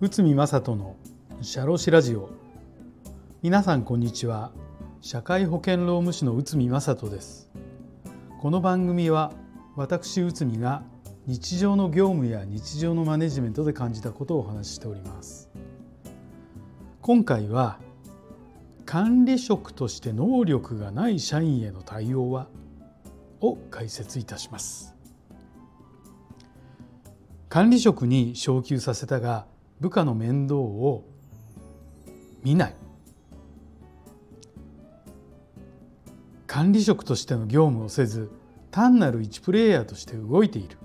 内海正人のシャロシラジオ。皆さんこんにちは。社会保険労務士の内海正人です。この番組は私内海が日常の業務や日常のマネジメントで感じたことをお話ししております。今回は管理職として能力がない社員への対応はを解説いたします。管理職に昇給させたが部下の面倒を見ない。管理職としての業務をせず単なる一プレイヤーとして動いている。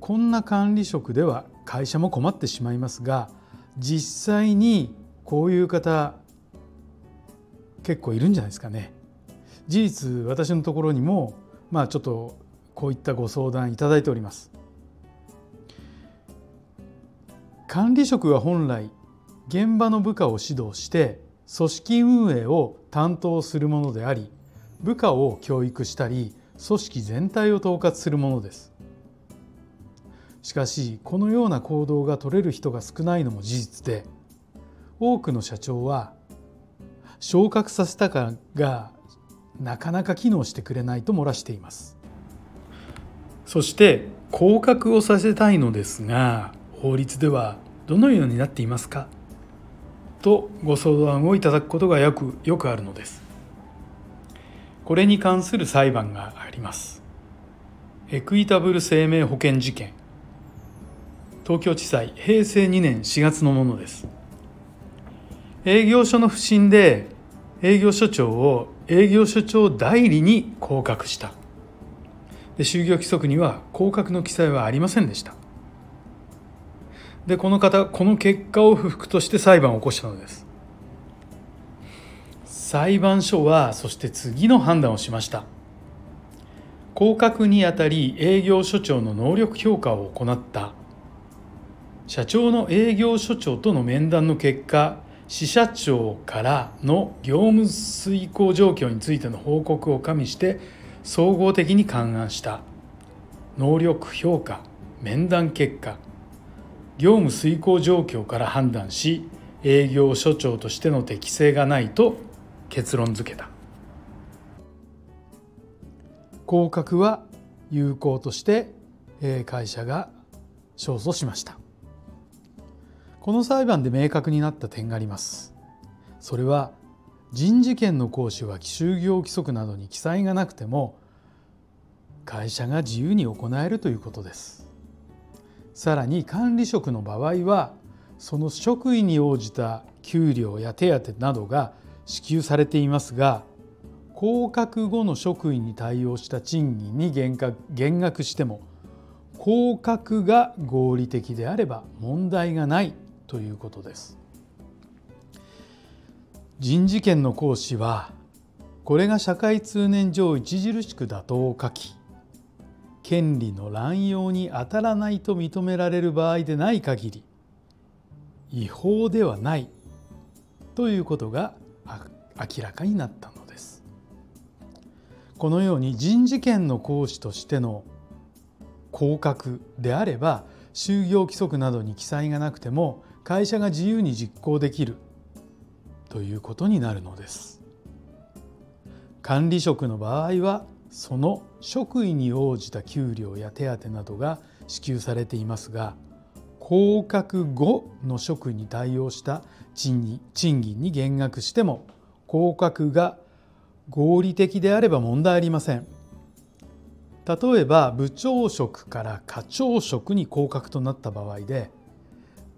こんな管理職では会社も困ってしまいますが実際にこういう方結構いるんじゃないですかね。事実私のところにもまあちょっとこういったご相談いただいております。管理職は本来現場の部下を指導して組織運営を担当するものであり部下を教育したり組織全体を統括するものですしかしこのような行動が取れる人が少ないのも事実で多くの社長は昇格させたかがなかなか機能してくれないと漏らしています。そして降格をさせたいのですが法律ではどのようになっていますか？とご相談をいただくことがよくよくあるのです。これに関する裁判があります。エクイタブル生命保険事件。東京地裁平成2年4月のものです。営業所の不審で営業所長を営業所長代理に降格した。で就業規則には降格の記載はありませんでした。でこの方この結果を不服として裁判を起こしたのです。裁判所はそして次の判断をしました。降格にあたり営業所長の能力評価を行った。社長の営業所長との面談の結果支社長からの業務遂行状況についての報告を加味して総合的に勘案した。能力評価面談結果。業務遂行状況から判断し営業所長としての適性がないと結論付けた。降格は有効として会社が勝訴しました。この裁判で明確になった点があります。それは人事権の行使は就業規則などに記載がなくても会社が自由に行えるということです。さらに管理職の場合はその職位に応じた給料や手当などが支給されていますが降格後の職位に対応した賃金に減額減額しても降格が合理的であれば問題がない。ということです。人事権の行使はこれが社会通念上著しく妥当を書き権利の乱用に当たらないと認められる場合でない限り違法ではないということが明らかになったのです。このように人事権の行使としての降格であれば就業規則などに記載がなくても会社が自由に実行できるということになるのです。管理職の場合はその職位に応じた給料や手当などが支給されていますが降格後の職位に対応した賃金に減額しても降格が合理的であれば問題ありません。例えば部長職から課長職に降格となった場合で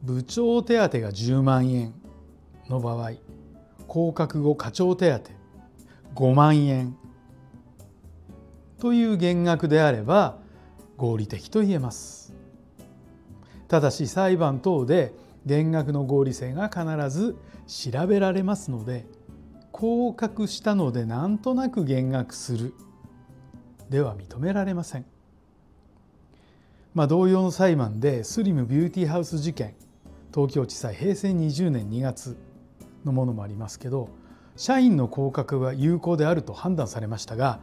部長手当が10万円の場合降格後課長手当5万円という減額であれば合理的と言えます。ただし裁判等で減額の合理性が必ず調べられますので降格したのでなんとなく減額するでは認められません。まあ、同様の裁判でスリムビューティーハウス事件東京地裁平成20年2月のものもありますけど社員の降格は有効であると判断されましたが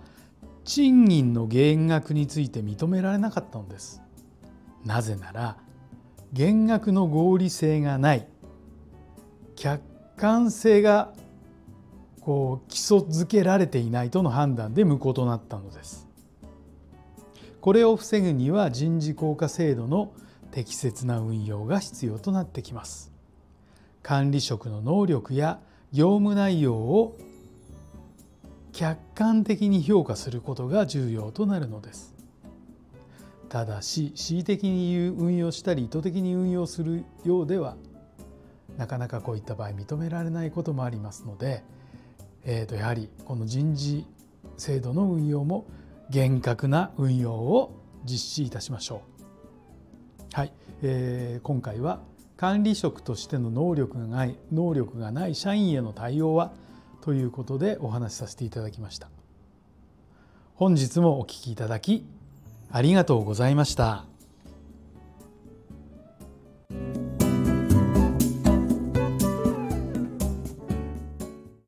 賃金の減額について認められなかったのです。なぜなら減額の合理性がない客観性がこう基礎づけられていないとの判断で無効となったのです。これを防ぐには人事効果制度の適切な運用が必要となってきます。管理職の能力や業務内容を客観的に評価することが重要となるのです。ただし恣意的に運用したり意図的に運用するようではなかなかこういった場合認められないこともありますので、えー、とやはりこの人事制度の運用も厳格な運用を実施いたしましょう。はい、えー、今回は管理職としての能力がない能力がない社員への対応はということでお話しさせていただきました。本日もお聞きいただきありがとうございました。